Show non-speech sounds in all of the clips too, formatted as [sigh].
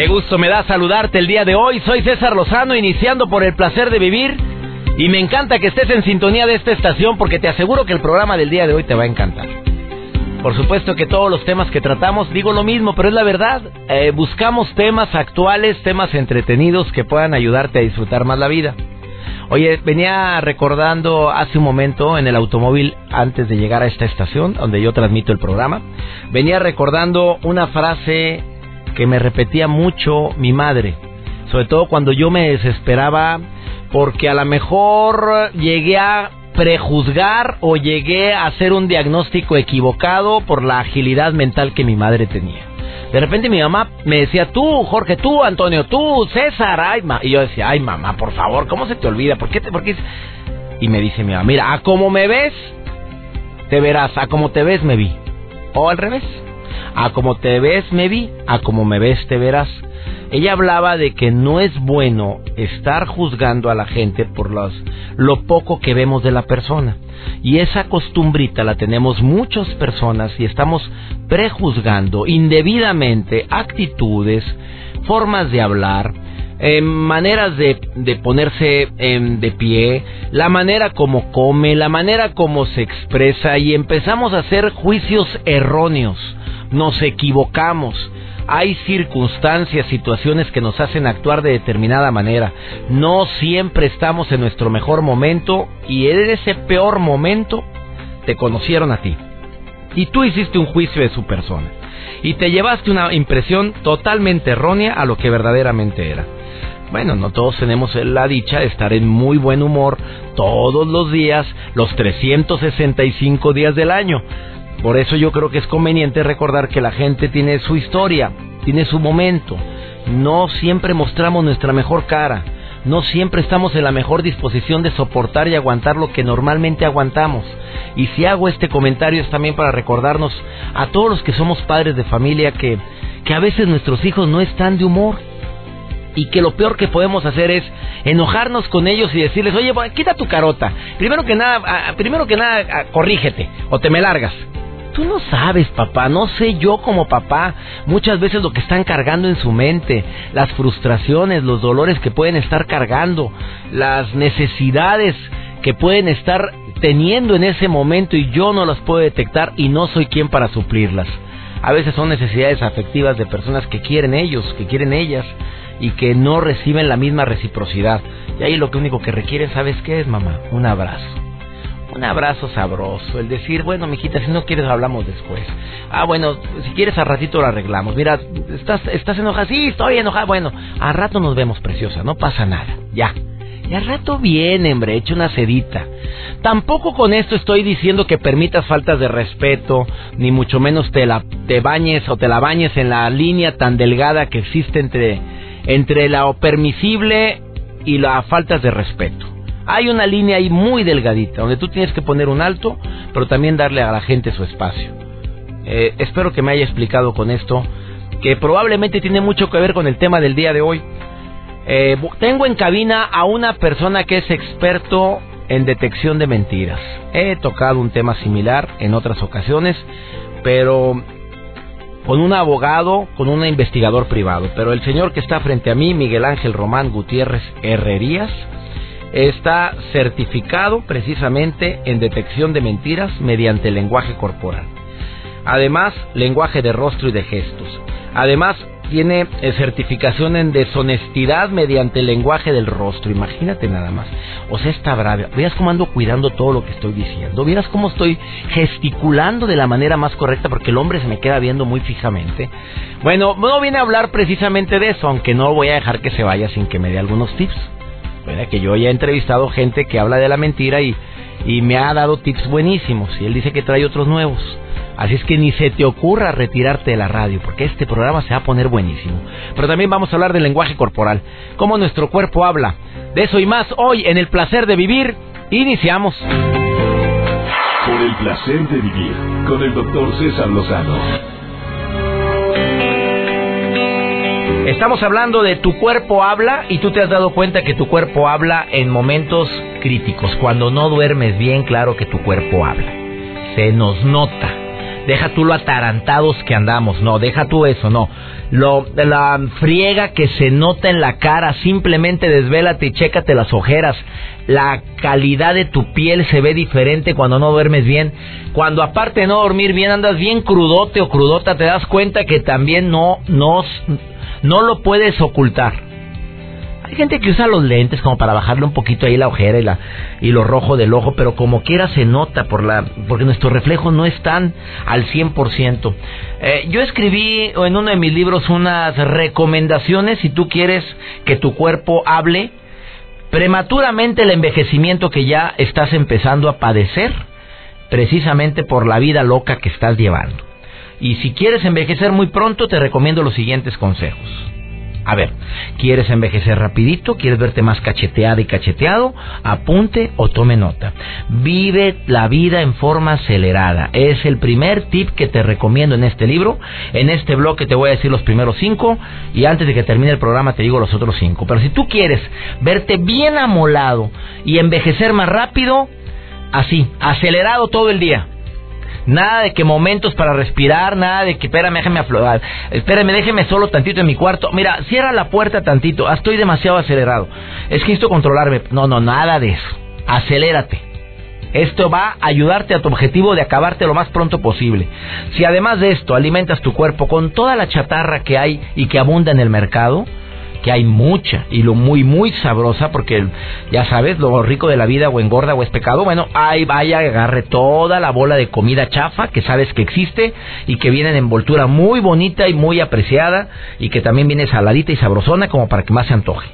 Qué gusto me da saludarte el día de hoy. Soy César Lozano, iniciando por el placer de vivir. Y me encanta que estés en sintonía de esta estación porque te aseguro que el programa del día de hoy te va a encantar. Por supuesto que todos los temas que tratamos, digo lo mismo, pero es la verdad. Eh, buscamos temas actuales, temas entretenidos que puedan ayudarte a disfrutar más la vida. Oye, venía recordando hace un momento en el automóvil antes de llegar a esta estación donde yo transmito el programa, venía recordando una frase que me repetía mucho mi madre, sobre todo cuando yo me desesperaba porque a lo mejor llegué a prejuzgar o llegué a hacer un diagnóstico equivocado por la agilidad mental que mi madre tenía. De repente mi mamá me decía, tú, Jorge, tú, Antonio, tú, César, ay, ma. Y yo decía, ay, mamá, por favor, ¿cómo se te olvida? ¿Por qué te, por qué? Y me dice mi mamá, mira, a como me ves, te verás, a como te ves, me vi. O al revés. A como te ves me vi, a como me ves te verás. Ella hablaba de que no es bueno estar juzgando a la gente por los, lo poco que vemos de la persona. Y esa costumbrita la tenemos muchas personas y estamos prejuzgando indebidamente actitudes, formas de hablar, eh, maneras de, ponerse em, de pie, la manera como come, la manera como se expresa y empezamos a hacer juicios erróneos nos equivocamos. Hay circunstancias, situaciones que nos hacen actuar de determinada manera. No siempre estamos en nuestro mejor momento y en ese peor momento te conocieron a ti. Y tú hiciste un juicio de su persona. Y te llevaste una impresión totalmente errónea a lo que verdaderamente era. Bueno, no todos tenemos la dicha de estar en muy buen humor todos los días, los 365 días del año. Por eso yo creo que es conveniente recordar que la gente tiene su historia, tiene su momento. No siempre mostramos nuestra mejor cara. No siempre estamos en la mejor disposición de soportar y aguantar lo que normalmente aguantamos. Y si hago este comentario es también para recordarnos a todos los que somos padres de familia que, que a veces nuestros hijos no están de humor. Y que lo peor que podemos hacer es enojarnos con ellos y decirles, oye, quita tu carota. Primero que nada, primero que nada, corrígete o te me largas. Tú no sabes, papá, no sé yo como papá, muchas veces lo que están cargando en su mente, las frustraciones, los dolores que pueden estar cargando, las necesidades que pueden estar teniendo en ese momento y yo no las puedo detectar y no soy quien para suplirlas. A veces son necesidades afectivas de personas que quieren ellos, que quieren ellas y que no reciben la misma reciprocidad. Y ahí lo único que requieren, ¿sabes qué es, mamá? Un abrazo un abrazo sabroso, el decir, bueno, mijita, si no quieres hablamos después. Ah, bueno, si quieres al ratito lo arreglamos. Mira, estás estás enojada, sí, estoy enojada. Bueno, al rato nos vemos, preciosa, no pasa nada. Ya. Y al rato viene, hombre, echa una sedita. Tampoco con esto estoy diciendo que permitas faltas de respeto, ni mucho menos te la te bañes o te la bañes en la línea tan delgada que existe entre entre lo permisible y las faltas de respeto. Hay una línea ahí muy delgadita, donde tú tienes que poner un alto, pero también darle a la gente su espacio. Eh, espero que me haya explicado con esto, que probablemente tiene mucho que ver con el tema del día de hoy. Eh, tengo en cabina a una persona que es experto en detección de mentiras. He tocado un tema similar en otras ocasiones, pero con un abogado, con un investigador privado. Pero el señor que está frente a mí, Miguel Ángel Román Gutiérrez Herrerías, está certificado precisamente en detección de mentiras mediante lenguaje corporal. Además, lenguaje de rostro y de gestos. Además, tiene eh, certificación en deshonestidad mediante el lenguaje del rostro. Imagínate nada más. O sea, está brava. Veas cómo ando cuidando todo lo que estoy diciendo. Vieras cómo estoy gesticulando de la manera más correcta porque el hombre se me queda viendo muy fijamente. Bueno, no viene a hablar precisamente de eso, aunque no voy a dejar que se vaya sin que me dé algunos tips que yo ya he entrevistado gente que habla de la mentira y, y me ha dado tips buenísimos y él dice que trae otros nuevos. Así es que ni se te ocurra retirarte de la radio, porque este programa se va a poner buenísimo. Pero también vamos a hablar del lenguaje corporal, cómo nuestro cuerpo habla. De eso y más hoy en el placer de vivir. Iniciamos. Por el placer de vivir con el doctor César Lozano. Estamos hablando de tu cuerpo habla y tú te has dado cuenta que tu cuerpo habla en momentos críticos. Cuando no duermes bien, claro que tu cuerpo habla. Se nos nota deja tú lo atarantados que andamos, no, deja tú eso, no. Lo, la friega que se nota en la cara, simplemente desvélate y chécate las ojeras. La calidad de tu piel se ve diferente cuando no duermes bien. Cuando aparte de no dormir bien andas bien crudote o crudota, te das cuenta que también no, no, no lo puedes ocultar. Hay gente que usa los lentes como para bajarle un poquito ahí la ojera y, la, y lo rojo del ojo, pero como quiera se nota por la, porque nuestros reflejos no están al 100%. Eh, yo escribí en uno de mis libros unas recomendaciones si tú quieres que tu cuerpo hable prematuramente el envejecimiento que ya estás empezando a padecer precisamente por la vida loca que estás llevando. Y si quieres envejecer muy pronto, te recomiendo los siguientes consejos. A ver, ¿quieres envejecer rapidito? ¿Quieres verte más cacheteada y cacheteado? Apunte o tome nota. Vive la vida en forma acelerada. Es el primer tip que te recomiendo en este libro. En este blog te voy a decir los primeros cinco y antes de que termine el programa te digo los otros cinco. Pero si tú quieres verte bien amolado y envejecer más rápido, así, acelerado todo el día Nada de que momentos para respirar, nada de que espérame, déjeme aflorar. Espérame, déjeme solo tantito en mi cuarto. Mira, cierra la puerta tantito. Ah, estoy demasiado acelerado. Es que controlarme. No, no, nada de eso. Acelérate. Esto va a ayudarte a tu objetivo de acabarte lo más pronto posible. Si además de esto alimentas tu cuerpo con toda la chatarra que hay y que abunda en el mercado, que hay mucha y lo muy muy sabrosa porque ya sabes lo rico de la vida o engorda o es pecado bueno ahí vaya agarre toda la bola de comida chafa que sabes que existe y que viene en envoltura muy bonita y muy apreciada y que también viene saladita y sabrosona como para que más se antoje.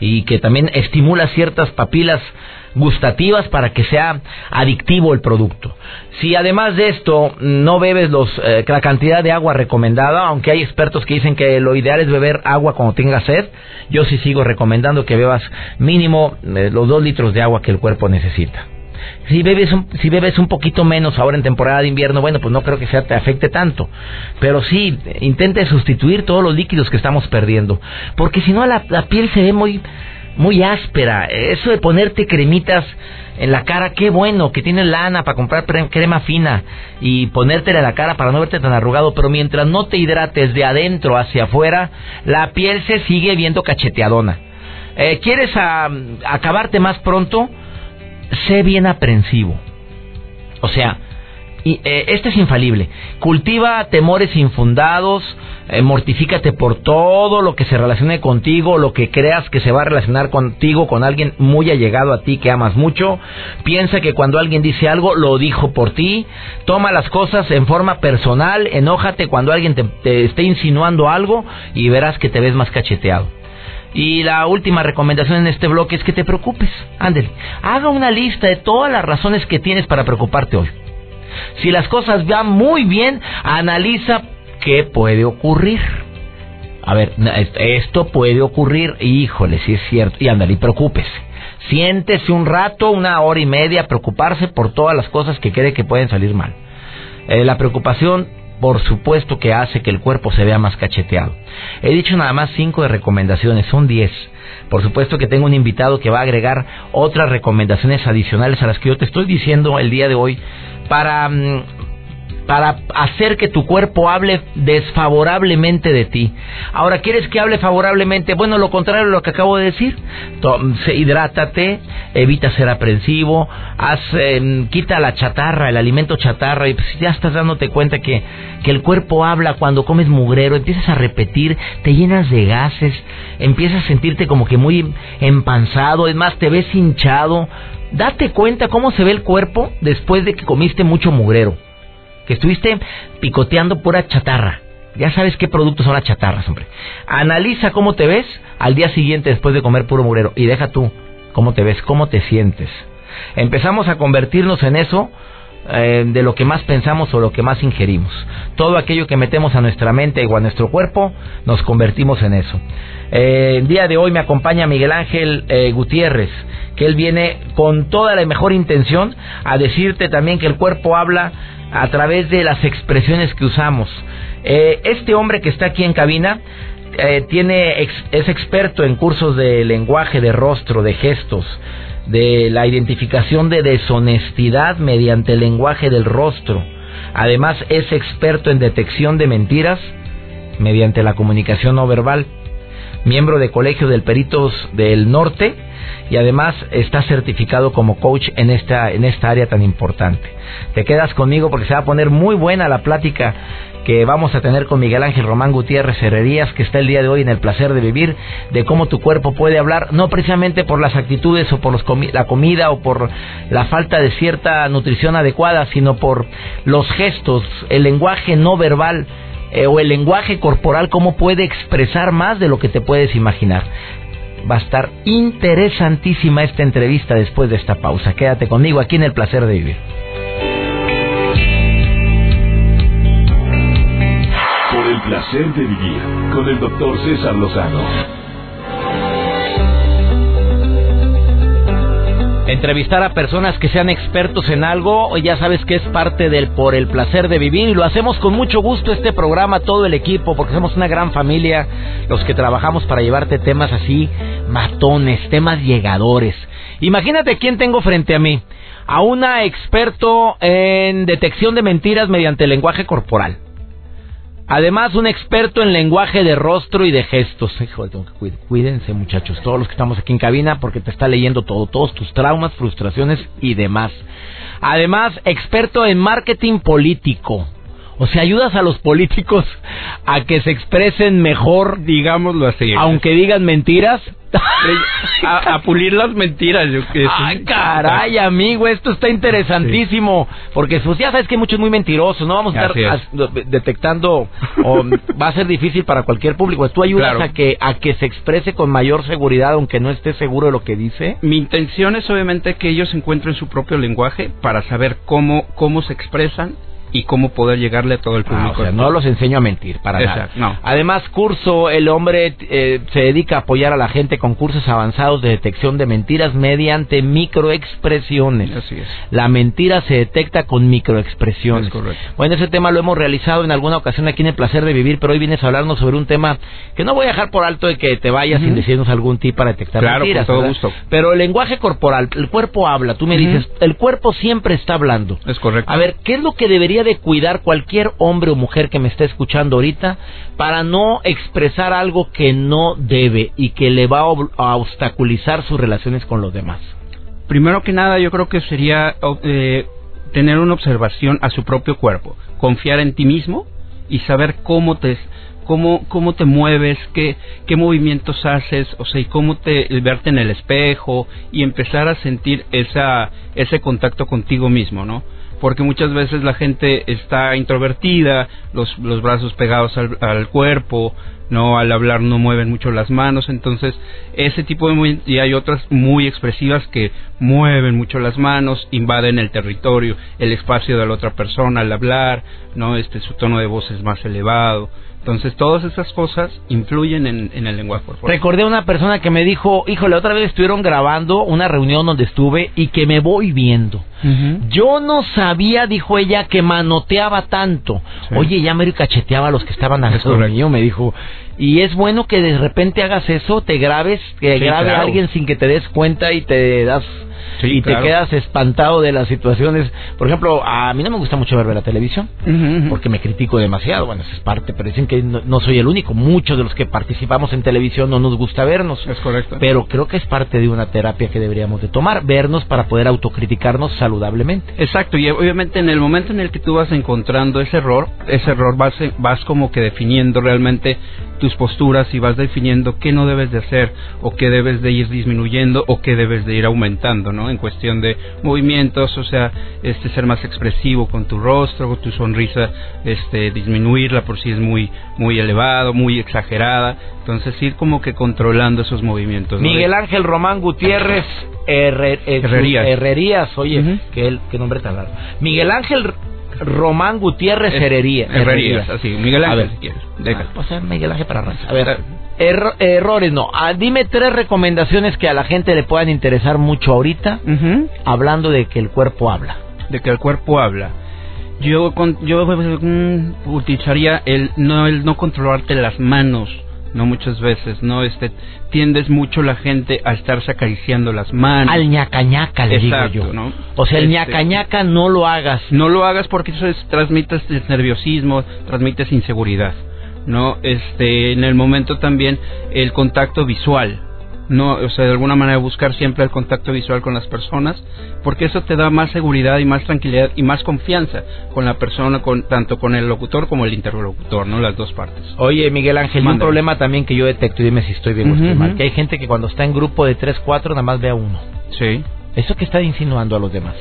Y que también estimula ciertas papilas gustativas para que sea adictivo el producto. Si además de esto no bebes los, eh, la cantidad de agua recomendada, aunque hay expertos que dicen que lo ideal es beber agua cuando tengas sed, yo sí sigo recomendando que bebas mínimo eh, los dos litros de agua que el cuerpo necesita. Si bebes, un, si bebes un poquito menos ahora en temporada de invierno, bueno, pues no creo que sea, te afecte tanto. Pero sí, intente sustituir todos los líquidos que estamos perdiendo. Porque si no, la, la piel se ve muy, muy áspera. Eso de ponerte cremitas en la cara, qué bueno, que tienes lana para comprar crema fina y ponértela en la cara para no verte tan arrugado, pero mientras no te hidrates de adentro hacia afuera, la piel se sigue viendo cacheteadona. Eh, ¿Quieres acabarte más pronto? Sé bien aprensivo. O sea, y, eh, este es infalible. Cultiva temores infundados, eh, mortifícate por todo lo que se relacione contigo, lo que creas que se va a relacionar contigo, con alguien muy allegado a ti que amas mucho. Piensa que cuando alguien dice algo, lo dijo por ti. Toma las cosas en forma personal, enójate cuando alguien te, te esté insinuando algo y verás que te ves más cacheteado. Y la última recomendación en este bloque es que te preocupes. Ándale, haga una lista de todas las razones que tienes para preocuparte hoy. Si las cosas van muy bien, analiza qué puede ocurrir. A ver, esto puede ocurrir, híjole, si es cierto, y ándale, y preocúpese. Siéntese un rato, una hora y media, preocuparse por todas las cosas que cree que pueden salir mal. Eh, la preocupación, por supuesto, que hace que el cuerpo se vea más cacheteado. He dicho nada más cinco de recomendaciones, son diez. Por supuesto que tengo un invitado que va a agregar otras recomendaciones adicionales a las que yo te estoy diciendo el día de hoy para, mm, para hacer que tu cuerpo hable desfavorablemente de ti. Ahora, ¿quieres que hable favorablemente? Bueno, lo contrario de lo que acabo de decir. hidrátate, evita ser aprensivo, haz, em, quita la chatarra, el alimento chatarra, y pues, ya estás dándote cuenta que, que el cuerpo habla cuando comes mugrero, empiezas a repetir, te llenas de gases, empiezas a sentirte como que muy empanzado, es más, te ves hinchado. Date cuenta cómo se ve el cuerpo después de que comiste mucho mugrero que estuviste picoteando pura chatarra. Ya sabes qué productos son las chatarras, hombre. Analiza cómo te ves al día siguiente después de comer puro murero y deja tú cómo te ves, cómo te sientes. Empezamos a convertirnos en eso eh, de lo que más pensamos o lo que más ingerimos. Todo aquello que metemos a nuestra mente o a nuestro cuerpo, nos convertimos en eso. Eh, el día de hoy me acompaña Miguel Ángel eh, Gutiérrez, que él viene con toda la mejor intención a decirte también que el cuerpo habla a través de las expresiones que usamos. este hombre que está aquí en cabina tiene es experto en cursos de lenguaje, de rostro, de gestos de la identificación de deshonestidad mediante el lenguaje del rostro. Además es experto en detección de mentiras mediante la comunicación no verbal. Miembro de Colegio del Peritos del Norte y además está certificado como coach en esta en esta área tan importante. Te quedas conmigo porque se va a poner muy buena la plática que vamos a tener con Miguel Ángel Román Gutiérrez Herrerías, que está el día de hoy en el placer de vivir, de cómo tu cuerpo puede hablar, no precisamente por las actitudes o por la comida o por la falta de cierta nutrición adecuada, sino por los gestos, el lenguaje no verbal eh, o el lenguaje corporal, cómo puede expresar más de lo que te puedes imaginar. Va a estar interesantísima esta entrevista después de esta pausa. Quédate conmigo aquí en el placer de vivir. placer de vivir con el doctor César Lozano. Entrevistar a personas que sean expertos en algo, ya sabes que es parte del por el placer de vivir y lo hacemos con mucho gusto este programa, todo el equipo, porque somos una gran familia, los que trabajamos para llevarte temas así, matones, temas llegadores. Imagínate quién tengo frente a mí, a una experto en detección de mentiras mediante lenguaje corporal. Además, un experto en lenguaje de rostro y de gestos. cuídense, muchachos, todos los que estamos aquí en cabina, porque te está leyendo todo, todos tus traumas, frustraciones y demás. Además, experto en marketing político. O sea, ayudas a los políticos a que se expresen mejor, digámoslo así. Aunque digan mentiras. A, pulir las mentiras, yo que Ay, caray, amigo, esto está interesantísimo. Porque pues, ya sabes que muchos muy mentirosos, no vamos a estar detectando, o [laughs] va a ser difícil para cualquier público. Tú ayudas a, que, a que se exprese con mayor seguridad, aunque no esté seguro de lo que dice. Mi intención es obviamente que ellos encuentren su propio lenguaje para saber cómo, cómo se expresan y cómo poder llegarle a todo el ah, público. o sea, no los enseño a mentir, para nada. No. Además, curso, el hombre eh, se dedica a apoyar a la gente con cursos avanzados de detección de mentiras mediante microexpresiones. Así es. La mentira se detecta con microexpresiones. Es. Bueno, ese tema lo hemos realizado en alguna ocasión aquí en El Placer de Vivir, pero hoy vienes a hablarnos sobre un tema que no voy a dejar por alto de que te vayas sin decirnos algún tip para detectar mentiras. Claro, con todo gusto. Pero el lenguaje corporal, el cuerpo habla. Tú me dices, el cuerpo siempre está hablando. Es correcto. A ver, ¿qué es lo que debería de cuidar cualquier hombre o mujer que me esté escuchando ahorita para no expresar algo que no debe y que le va a obstaculizar sus relaciones con los demás? Primero que nada, yo creo que sería eh, tener una observación a su propio cuerpo, confiar en ti mismo y saber cómo te cómo, cómo te mueves, qué, qué movimientos haces, o sea, y cómo te verte en el espejo y empezar a sentir esa, ese contacto contigo mismo, ¿no? Porque muchas veces la gente está introvertida, los, los brazos pegados al, cuerpo, no al hablar no mueven mucho las manos, entonces ese tipo de y hay otras muy expresivas que mueven mucho las manos, invaden el territorio, el espacio de la otra persona al hablar, no este su tono de voz es más elevado, entonces, todas esas cosas influyen en, el lenguaje corporal. Recordé a una persona que me dijo, híjole, otra vez estuvieron grabando una reunión donde estuve y que me voy viendo. Yo no sabía, dijo ella, que manoteaba tanto. Oye, ya me cacheteaba a los que estaban alrededor mío, me dijo. Y es bueno que de repente hagas eso, te grabes, que grabe a alguien sin que te des cuenta y te das y te quedas espantado de las situaciones. Por ejemplo, a mí no me gusta mucho ver la televisión porque me critico demasiado. Bueno, eso es parte, pero dicen que no, soy el único. Muchos de los que participamos en televisión no nos gusta vernos. Es correcto. Pero creo que es parte de una terapia que deberíamos de tomar, vernos para poder autocriticarnos saludablemente. Exacto, y obviamente en el momento en el que tú vas encontrando ese error, ese error vas, vas como que definiendo realmente tus posturas y vas definiendo qué no debes de hacer o qué debes de ir disminuyendo o qué debes de ir aumentando. ¿no? En cuestión de movimientos, o sea, este ser más expresivo con tu rostro, con tu sonrisa, este disminuirla por si es muy muy elevado, muy exagerada, entonces ir como que controlando esos movimientos. ¿no? Miguel Ángel Román Gutiérrez Herrer- eh, Herrerías. Herrerías, oye, Ujú. qué, nombre tan largo. Miguel Ángel Román Gutiérrez Es- Herrería, Herrerías, así, Miguel A Ángel, ver. si quieres. Déjalo. Ah, pues, Miguel Ángel para raza. A ver, erro- errores no. Ah, dime tres recomendaciones que a la gente le puedan interesar mucho ahorita, hablando de que el cuerpo habla. de que el cuerpo habla. Yo con, yo mm, utilizaría el no el no controlarte las manos, no muchas veces, no este tiendes mucho la gente a estarse acariciando las manos. Al ñaca ñaca, le Exacto, digo yo. ¿no? O sea, el Este- ñaca ñaca no lo hagas. No lo hagas porque eso es, transmites nerviosismo, transmites inseguridad, ¿no? Este, en el momento también el contacto visual, no, o sea, de alguna manera buscar siempre el contacto visual con las personas, porque eso te da más seguridad y más tranquilidad y más confianza con la persona, con tanto con el locutor como el interlocutor, ¿no? Las dos partes. Oye, Miguel Ángel, y un problema también que yo detecto, y dime si estoy bien o estoy mal, que hay gente que cuando está en grupo de 3, 4, nada más ve a uno. Sí. ¿Eso que está insinuando a los demás?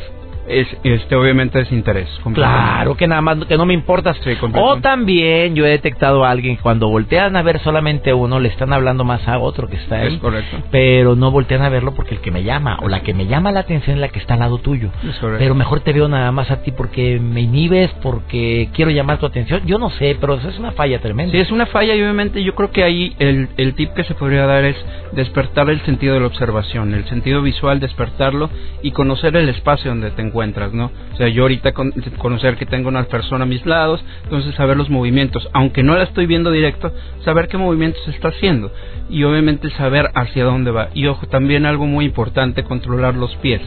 Es, este, obviamente es interés. Claro que nada más, que no me importa. Sí, completamente. o también yo he detectado a alguien cuando voltean a ver solamente a uno, le están hablando más a otro que está ahí. Es correcto. Pero no voltean a verlo porque el que me llama o la que me llama la atención es la que está al lado tuyo. Es correcto. Pero mejor te veo nada más a ti porque me inhibes, porque quiero llamar tu atención. Yo no sé, pero eso es una falla tremenda. Sí, es una falla y obviamente yo creo que ahí el, el tip que se podría dar es despertar el sentido de la observación, el sentido visual, despertarlo y conocer el espacio donde te encuentras, ¿no? O sea, yo ahorita con- conocer que tengo una persona a mis lados, entonces saber los movimientos, aunque no la estoy viendo directo, saber qué movimientos está haciendo y obviamente saber hacia dónde va. Y ojo, también algo muy importante, controlar los pies.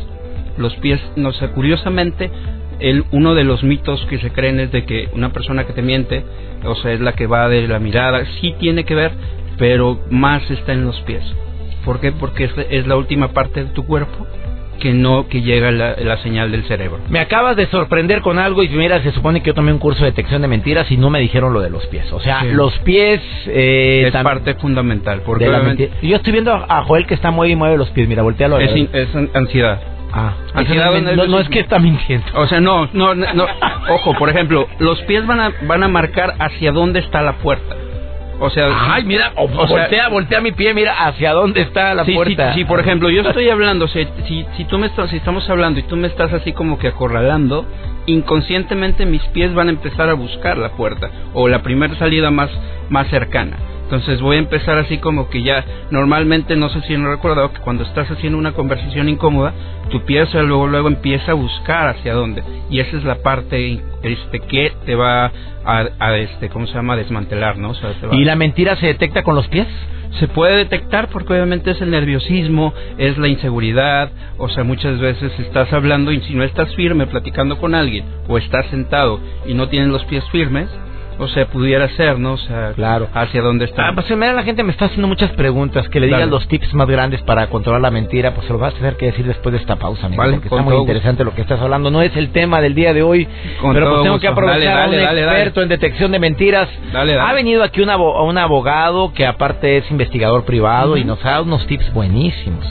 Los pies, no sé, curiosamente, el, uno de los mitos que se creen es de que una persona que te miente, o sea, es la que va de la mirada, sí tiene que ver, pero más está en los pies. ¿Por qué? Porque es la última parte de tu cuerpo que no que llega la, la señal del cerebro. Me acabas de sorprender con algo y mira, se supone que yo tomé un curso de detección de mentiras y no me dijeron lo de los pies. O sea, Sí. los pies... Eh, es parte fundamental, porque obviamente Yo estoy viendo a Joel que está mueve y mueve los pies. Mira, voltealo. a ver. es, in- es an- ansiedad. Ah, ansiedad no, no, no es que está mintiendo. O sea, no, no, no, no. [laughs] ojo, por ejemplo, los pies van a van a marcar hacia dónde está la puerta. O sea, Ay, mira, o- o sea, voltea, voltea mi pie, mira hacia dónde está la sí, puerta. Sí, sí, por ejemplo, yo estoy hablando, sea, si, si tú me estás, si estamos hablando y tú me estás así como que acorralando, inconscientemente mis pies van a empezar a buscar la puerta o la primera salida más, más cercana. Entonces voy a empezar así como que ya, normalmente, no sé si no recuerdo que cuando estás haciendo una conversación incómoda, tu pie o sea, luego, luego empieza a buscar hacia dónde. Y esa es la parte este, que te va a, a, este, ¿cómo se llama? Desmantelar, ¿no? O sea, te va- ¿Y la mentira se detecta con los pies? se puede detectar porque obviamente es el nerviosismo, es la inseguridad, o sea, muchas veces estás hablando y si no estás firme platicando con alguien o estás sentado y no tienes los pies firmes, o sea, pudiera ser, ¿no? O sea, Claro. hacia dónde está. Ah, pues mira, la gente me está haciendo muchas preguntas. Que le digas Dale. los tips más grandes para controlar la mentira. Pues se los vas a tener que decir después de esta pausa, amigo. Vale, porque está muy interesante lo que estás hablando. No es el tema del día de hoy. Con pero pues tengo gusto. que aprovechar Dale, a un dale, dale, dale. experto en detección de mentiras. Dale, dale. Ha venido aquí un, abo- un abogado que aparte es investigador privado y nos ha dado unos tips buenísimos.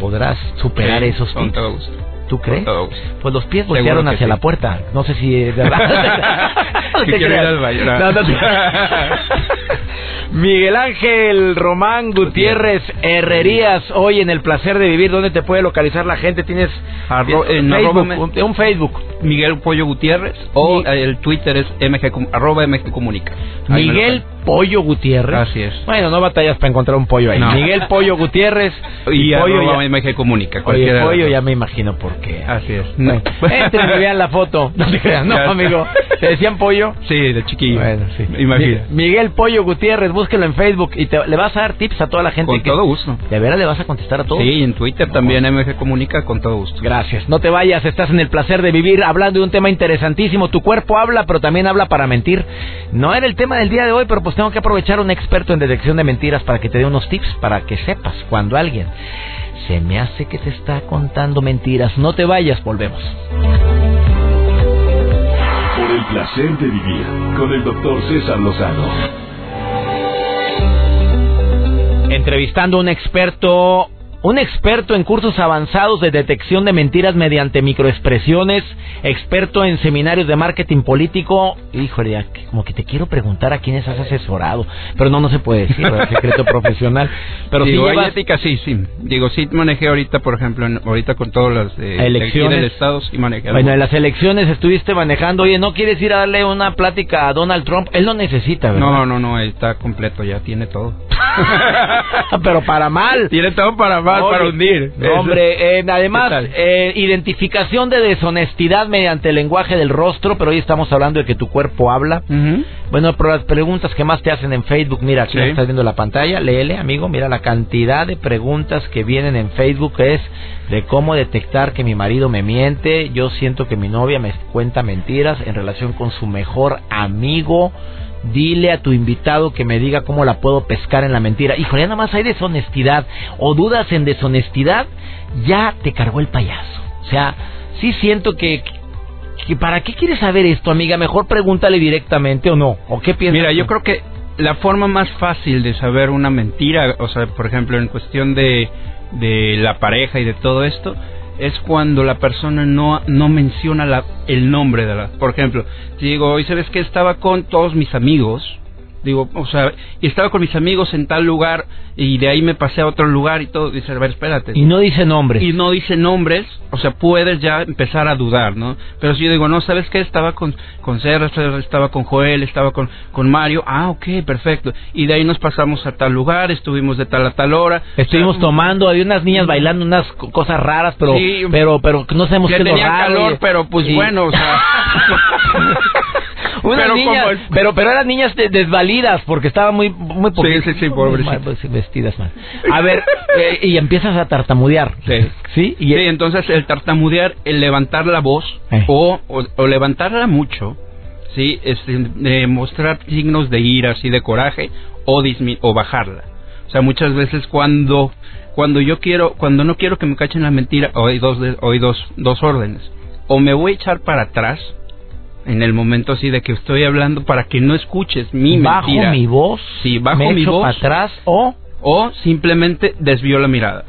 ¿Podrás superar Sí, esos con tips? todo gusto. ¿Tú crees? Gusto. Pues los pies voltearon hacia sí. la puerta. No sé si es verdad. [laughs] No te no. No, te- [laughs] Miguel Ángel Román Gutiérrez Herrerías, hoy en el placer de vivir, ¿dónde te puede localizar la gente? ¿Tienes Arro- Facebook, me- un, un Facebook? Miguel Pollo Gutiérrez o eh, el Twitter es mg, arroba mg comunica. Ahí me lo Miguel Pollo Gutiérrez. Así es. Bueno, no batallas para encontrar un pollo ahí. No. Miguel Pollo Gutiérrez [laughs] Y, pollo arroba ya, mg comunica. Oye, pollo ya me imagino por qué. Así es. Bueno, [laughs] entren y vean la foto. [laughs] No te creas, no, amigo. ¿Te decían pollo? Sí, de chiquillo. Bueno, sí. Imagina. Mi- Miguel Pollo Gutiérrez, búsquelo en Facebook y te, le vas a dar tips a toda la gente. Con que, todo gusto. ¿De veras le vas a contestar a todos? Sí, en Twitter también MG Comunica con todo gusto. Gracias. No te vayas, estás en el placer de vivir hablando de un tema interesantísimo. Tu cuerpo habla, pero también habla para mentir. No era el tema del día de hoy, pero pues tengo que aprovechar a un experto en detección de mentiras para que te dé unos tips para que sepas cuando alguien se me hace que te está contando mentiras. No te vayas, volvemos. Por el placer de vivir con el doctor César Lozano. Entrevistando a un experto un experto en cursos avanzados de detección de mentiras mediante microexpresiones, experto en seminarios de marketing político. Híjole, como que te quiero preguntar a quiénes has asesorado, pero no, no se puede decir, ¿verdad? secreto [laughs] profesional. Pero Digo, llevas- ética, sí, sí. Digo, sí manejé ahorita, por ejemplo, en- ahorita con todas las eh, Elecciones. del Estado, sí manejé. algo. Bueno, en las elecciones estuviste manejando, oye, ¿no quieres ir a darle una plática a Donald Trump? Él no necesita, ¿verdad? No, no, no, está completo, ya tiene todo. [laughs] pero para mal. Tiene todo para mal, Para hundir. no, hombre, eh, además, eh, identificación de deshonestidad mediante el lenguaje del rostro, pero hoy estamos hablando de que tu cuerpo habla. Bueno, pero las preguntas que más te hacen en Facebook, mira, aquí Sí. estás viendo la pantalla, léele, amigo, mira la cantidad de preguntas que vienen en Facebook es de cómo detectar que mi marido me miente, yo siento que mi novia me cuenta mentiras en relación con su mejor amigo. Dile a tu invitado que me diga cómo la puedo pescar en la mentira. Híjole, nada más hay deshonestidad o dudas en deshonestidad, ya te cargó el payaso. O sea, sí siento que, que ¿para qué quieres saber esto, amiga? Mejor pregúntale directamente o no. ¿O qué piensas? Mira, tú? yo creo que la forma más fácil de saber una mentira, o sea, por ejemplo, en cuestión de, de la pareja y de todo esto, es cuando la persona no, no menciona la, el nombre de la... Por ejemplo, si digo, hoy sabes que estaba con todos mis amigos, digo, o sea, y estaba con mis amigos en tal lugar y de ahí me pasé a otro lugar y todo, dice, a ver, espérate. Y no dice nombre. y no dice nombres, o sea, puedes ya empezar a dudar, ¿no? Pero si yo digo, no, ¿sabes qué? Estaba con, con Serra, estaba con Joel, estaba con, con Mario, ah, ok, perfecto. Y de ahí nos pasamos a tal lugar, estuvimos de tal a tal hora. Estuvimos O sea, tomando, había unas niñas bailando unas co- cosas raras, pero Sí. pero pero no sabemos que qué tenía calor, y- pero pues y- bueno, o sea... [laughs] [laughs] Unas pero niñas, el- pero pero eran niñas de- desvalidas porque estaban muy muy Sí, poquitas- sí, sí, pobrecitas. mal, pues, vestidas mal. A ver, eh, y empiezas a tartamudear. Sí. ¿Sí? Y Sí, entonces el tartamudear, el levantar la voz Eh. o, o, o levantarla mucho, sí, este, mostrar signos de ira, así de coraje o dismi- o bajarla. O sea, muchas veces cuando cuando yo quiero, cuando no quiero que me cachen la mentira, o hay dos hay dos dos órdenes. O me voy a echar para atrás en el momento así de que estoy hablando para que no escuches mi bajo mentira. mi voz, Sí, bajo me mi echo voz. para atrás o o simplemente desvío la mirada.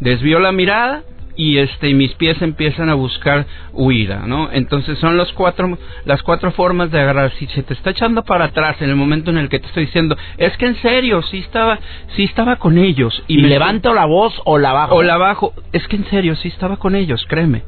Desvío la mirada y este y mis pies empiezan a buscar huida, ¿no? Entonces son los cuatro las cuatro formas de agarrar. Si se te está echando para atrás en el momento en el que te estoy diciendo, es que en serio, sí estaba sí estaba con ellos y, me- levanto la voz o la bajo. o la bajo, es que en serio sí estaba con ellos, créeme.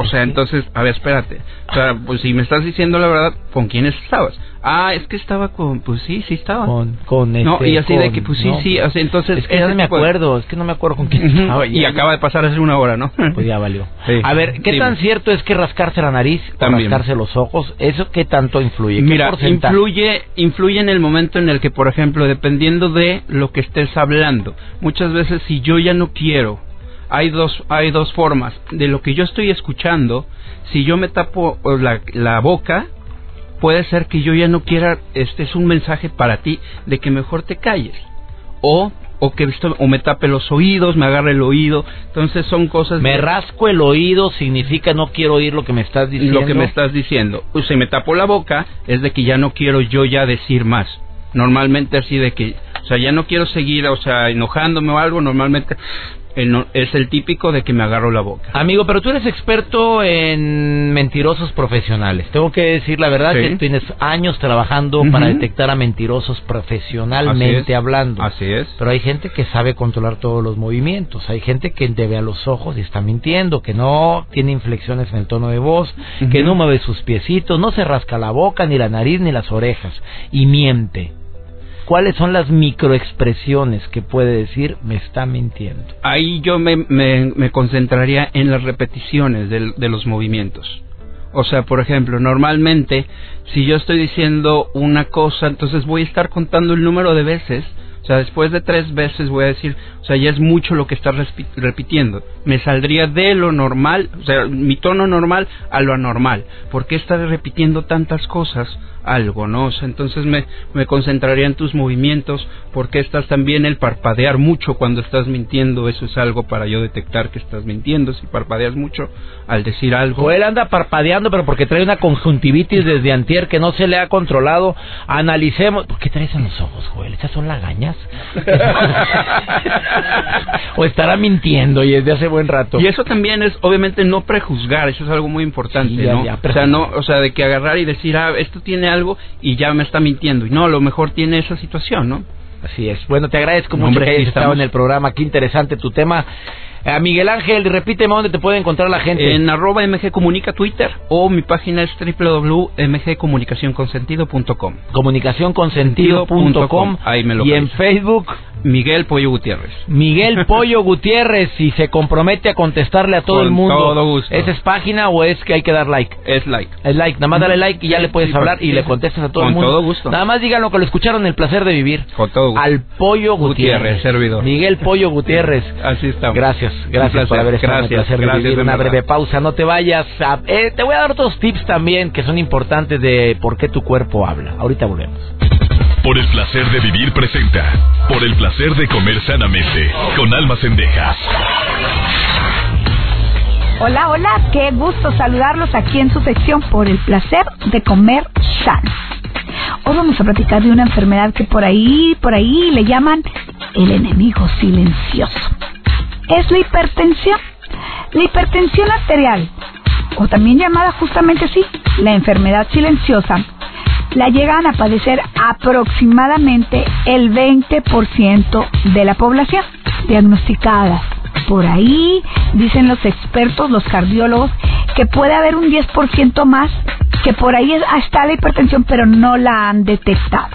O sea, entonces, a ver, espérate. O sea, pues si me estás diciendo la verdad, ¿con quiénes estabas? Ah, es que estaba con, pues sí, sí estaba. con con no, este, y así de que, pues sí, no, sí, o sea, entonces... es que no me de- acuerdo, es que no me acuerdo con quién estaba. y ya- acaba de pasar hace una hora, ¿no? Pues ya valió. Sí. A ver, ¿qué Dime. tan cierto es que rascarse la nariz o rascarse los ojos, eso qué tanto influye? ¿Qué Mira, porcentaje? influye, influye en el momento en el que, por ejemplo, dependiendo de lo que estés hablando, muchas veces si yo ya no quiero, hay dos, hay dos formas de lo que yo estoy escuchando. Si yo me tapo la, la boca, puede ser que yo ya no quiera, este es un mensaje para ti de que mejor te calles, o o que esto, o me tape los oídos, me agarre el oído, entonces son cosas Me rasco el oído significa no quiero oír lo que me estás diciendo. lo que me estás diciendo. Pues si me tapo la boca es de que ya no quiero yo ya decir más. Normalmente así de que, o sea, ya no quiero seguir, o sea, enojándome o algo, normalmente es el típico de que me agarro la boca. Amigo, pero tú eres experto en mentirosos profesionales. Tengo que decir la verdad Sí. que tienes años trabajando para detectar a mentirosos profesionalmente Así hablando. Así es. Pero hay gente que sabe controlar todos los movimientos. Hay gente que te ve a los ojos y está mintiendo, que no tiene inflexiones en el tono de voz, que no mueve sus piecitos, no se rasca la boca, ni la nariz, ni las orejas. Y miente. ¿Cuáles son las microexpresiones que puede decir me está mintiendo? Ahí yo me, me, me concentraría en las repeticiones del- de los movimientos. O sea, por ejemplo, normalmente si yo estoy diciendo una cosa, entonces voy a estar contando el número de veces. O sea, después de tres veces voy a decir, o sea, ya es mucho lo que estás repitiendo. Me saldría de lo normal, o sea, mi tono normal a lo anormal. ¿Por qué estás repitiendo tantas cosas? Algo, ¿no? O sea, entonces me, me concentraría en tus movimientos. ¿Por qué estás también el parpadear mucho cuando estás mintiendo? Eso es algo para yo detectar que estás mintiendo. Si parpadeas mucho al decir algo. Joel anda parpadeando, pero porque trae una conjuntivitis desde antier que no se le ha controlado. Analicemos. ¿Por qué traes en los ojos, Joel? ¿Estas son lagañas? [laughs] ¿O estará mintiendo y es de hace buen rato? Y eso también es, obviamente, no prejuzgar, eso es algo muy importante, Sí, ya, ¿no? ya, o sea, no, o sea, de que agarrar y decir, ah, esto tiene algo y ya me está mintiendo. Y no, a lo mejor tiene esa situación, ¿no? Así es. Bueno, te agradezco No, mucho hombre, que hayas estado en el programa. Qué interesante tu tema. A Miguel Ángel, repíteme dónde te puede encontrar la gente. En arroba MG Comunica Twitter o mi página es www.mgcomunicacionconsentido.com. comunicacionconsentido.com Ahí me y en. Facebook Miguel Pollo Gutiérrez. Miguel [laughs] Pollo Gutiérrez y se compromete a contestarle a todo Con el mundo. todo gusto. ¿Esa es página o es que hay que dar like? Es like. Es like, nada más dale like y ya Sí, le puedes sí, hablar y le contestas a todo con el mundo. todo gusto. Nada más digan lo que lo escucharon el placer de vivir. Con todo gusto. Al Pollo Gutiérrez. Gutiérrez, servidor. Miguel Pollo Gutiérrez. Así estamos. Gracias, Gracias placer, por haber estado gracias, placer de gracias, vivir. Una breve pausa, no te vayas. a- eh, te voy a dar otros tips también que son importantes de por qué tu cuerpo habla. Ahorita volvemos. Por el placer de vivir presenta. Por el placer de comer sanamente. Con almas endejas. Hola, hola, qué gusto saludarlos aquí en su sección por el placer de comer sano. Hoy vamos a platicar de una enfermedad que por ahí, por ahí le llaman el enemigo silencioso. Es la hipertensión. La hipertensión arterial, o también llamada justamente así, la enfermedad silenciosa, la llegan a padecer aproximadamente el 20% de la población diagnosticada. Por ahí dicen los expertos, los cardiólogos, que puede haber un 10% más que por ahí es- está la hipertensión, pero no la han detectado.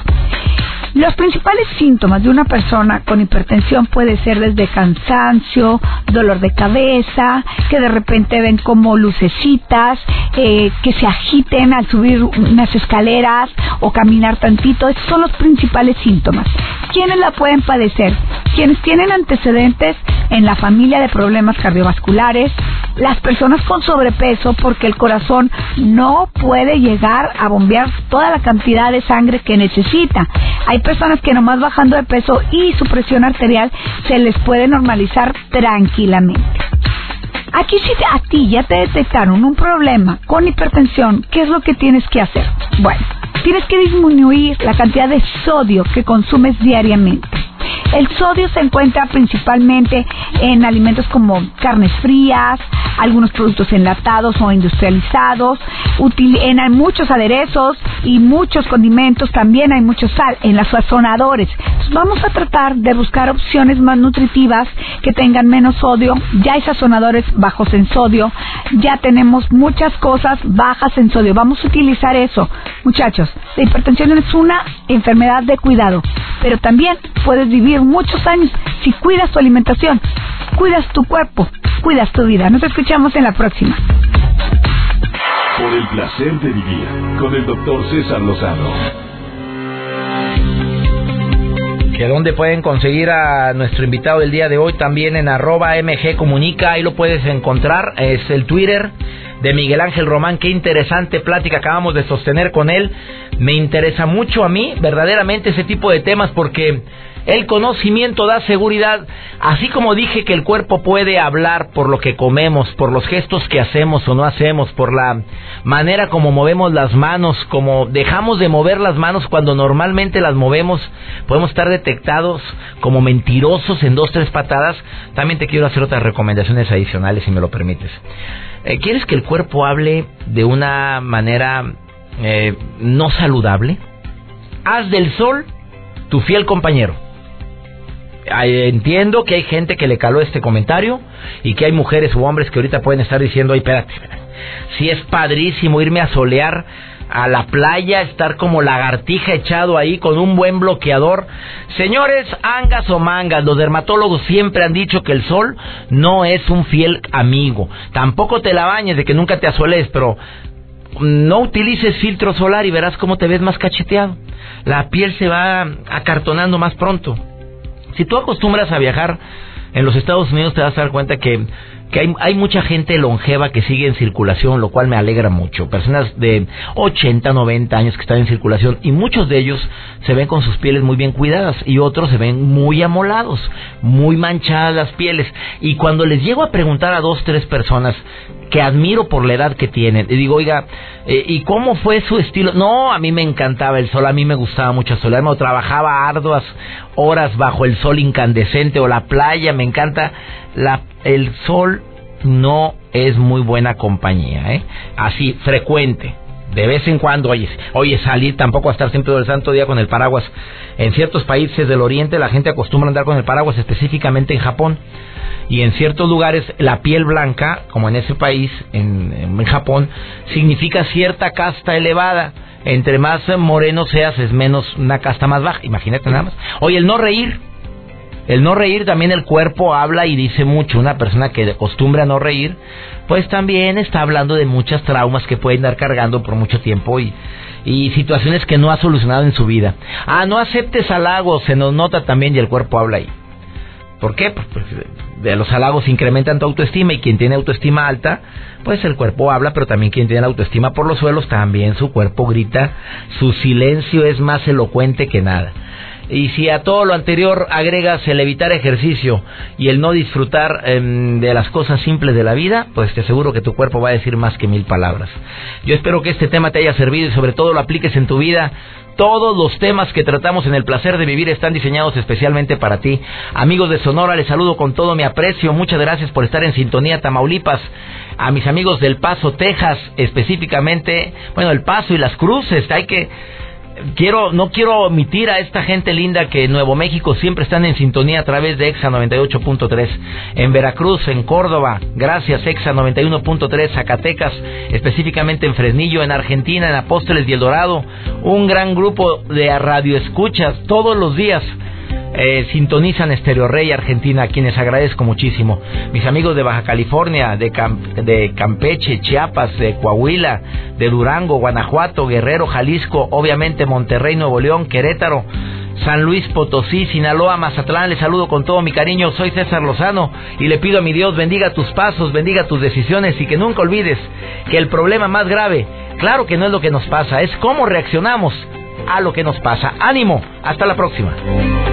Los principales síntomas de una persona con hipertensión puede ser desde cansancio, dolor de cabeza, que de repente ven como lucecitas, eh, que se agiten al subir unas escaleras o caminar tantito. Estos son los principales síntomas. ¿Quiénes la pueden padecer? Quienes tienen antecedentes en la familia de problemas cardiovasculares, las personas con sobrepeso porque el corazón no puede llegar a bombear toda la cantidad de sangre que necesita. Hay personas que nomás bajando de peso y su presión arterial se les puede normalizar tranquilamente. Aquí si a ti ya te detectaron un problema con hipertensión, ¿qué es lo que tienes que hacer? Bueno, tienes que disminuir la cantidad de sodio que consumes diariamente. El sodio se encuentra principalmente en alimentos como carnes frías, algunos productos enlatados o industrializados, en muchos aderezos y muchos condimentos, también hay mucho sal en los sazonadores. Vamos a tratar de buscar opciones más nutritivas que tengan menos sodio. Ya hay sazonadores bajos en sodio, ya tenemos muchas cosas bajas en sodio. Vamos a utilizar eso. Muchachos, la hipertensión es una enfermedad de cuidado, pero también puedes vivir muchos años si cuidas tu alimentación, cuidas tu cuerpo, cuidas tu vida. Nos escuchamos en la próxima. Por el placer de vivir. Con el doctor César Lozano. que dónde pueden conseguir a nuestro invitado del día de hoy también en arroba MG Comunica, ahí lo puedes encontrar, es el Twitter de Miguel Ángel Román, qué interesante plática acabamos de sostener con él, me interesa mucho a mí verdaderamente ese tipo de temas porque el conocimiento da seguridad, así como dije que el cuerpo puede hablar por lo que comemos, por los gestos que hacemos o no hacemos, por la manera como movemos las manos, como dejamos de mover las manos cuando normalmente las movemos, podemos estar detectados como mentirosos en dos, tres patadas. También te quiero hacer otras recomendaciones adicionales, si me lo permites. Eh, ¿Quieres que el cuerpo hable de una manera eh, no saludable? Haz del sol tu fiel compañero. Entiendo que hay gente que le caló este comentario y que hay mujeres u hombres que ahorita pueden estar diciendo, ay, espérate, si es padrísimo irme a solear a la playa, estar como lagartija echado ahí con un buen bloqueador. Señores, angas o mangas, los dermatólogos siempre han dicho que el sol no es un fiel amigo. Tampoco te la bañes de que nunca te asoles, pero no utilices filtro solar y verás cómo te ves más cacheteado. La piel se va acartonando más pronto. Si tú acostumbras a viajar en los Estados Unidos te vas a dar cuenta que, que hay, hay mucha gente longeva que sigue en circulación, lo cual me alegra mucho. Personas de 80, 90 años que están en circulación y muchos de ellos se ven con sus pieles muy bien cuidadas y otros se ven muy amolados, muy manchadas las pieles. Y cuando les llego a preguntar a dos, tres personas que admiro por la edad que tienen. Y digo, oiga, eh, ¿y cómo fue su estilo? No, a mí me encantaba el sol, a mí me gustaba mucho solearme, trabajaba arduas horas bajo el sol incandescente o la playa, me encanta la, el sol no es muy buena compañía, ¿eh? Así, frecuente. De vez en cuando, oye, oye, salir tampoco a estar siempre todo el santo día con el paraguas. En ciertos países del oriente la gente acostumbra andar con el paraguas, específicamente en Japón. Y en ciertos lugares la piel blanca, como en ese país, en, en Japón, significa cierta casta elevada. Entre más moreno seas, es menos una casta más baja. Imagínate nada más. Oye, el no reír el no reír también el cuerpo habla y dice mucho. Una persona que acostumbra a no reír, pues también está hablando de muchas traumas que pueden estar cargando por mucho tiempo y, y situaciones que no ha solucionado en su vida. Ah, no aceptes halagos, se nos nota también y el cuerpo habla ahí. ¿Por qué? Pues, pues de los halagos incrementan tu autoestima y quien tiene autoestima alta, pues el cuerpo habla, pero también quien tiene la autoestima por los suelos, también su cuerpo grita, su silencio es más elocuente que nada. Y si a todo lo anterior agregas el evitar ejercicio y el no disfrutar em, de las cosas simples de la vida, pues te aseguro que tu cuerpo va a decir más que mil palabras. Yo espero que este tema te haya servido y sobre todo lo apliques en tu vida. Todos los temas que tratamos en el placer de vivir están diseñados especialmente para ti. Amigos de Sonora, les saludo con todo mi aprecio. Muchas gracias por estar en sintonía Tamaulipas. A mis amigos del Paso, Texas, específicamente, bueno, el Paso y las Cruces, hay que quiero no quiero omitir a esta gente linda que en Nuevo México siempre están en sintonía a través de Exa 98.3 en Veracruz, en Córdoba, gracias Exa 91.3 Zacatecas, específicamente en Fresnillo, en Argentina, en Apóstoles y El Dorado, un gran grupo de radio escuchas todos los días eh, sintonizan Estereo Rey Argentina, a quienes agradezco muchísimo. Mis amigos de Baja California, de, de Campeche, Chiapas, de Coahuila, de Durango, Guanajuato, Guerrero, Jalisco, obviamente Monterrey, Nuevo León, Querétaro. San Luis Potosí, Sinaloa, Mazatlán, les saludo con todo mi cariño, soy César Lozano y le pido a mi Dios bendiga tus pasos, bendiga tus decisiones y que nunca olvides que el problema más grave, claro que no es lo que nos pasa, es cómo reaccionamos a lo que nos pasa. Ánimo, hasta la próxima.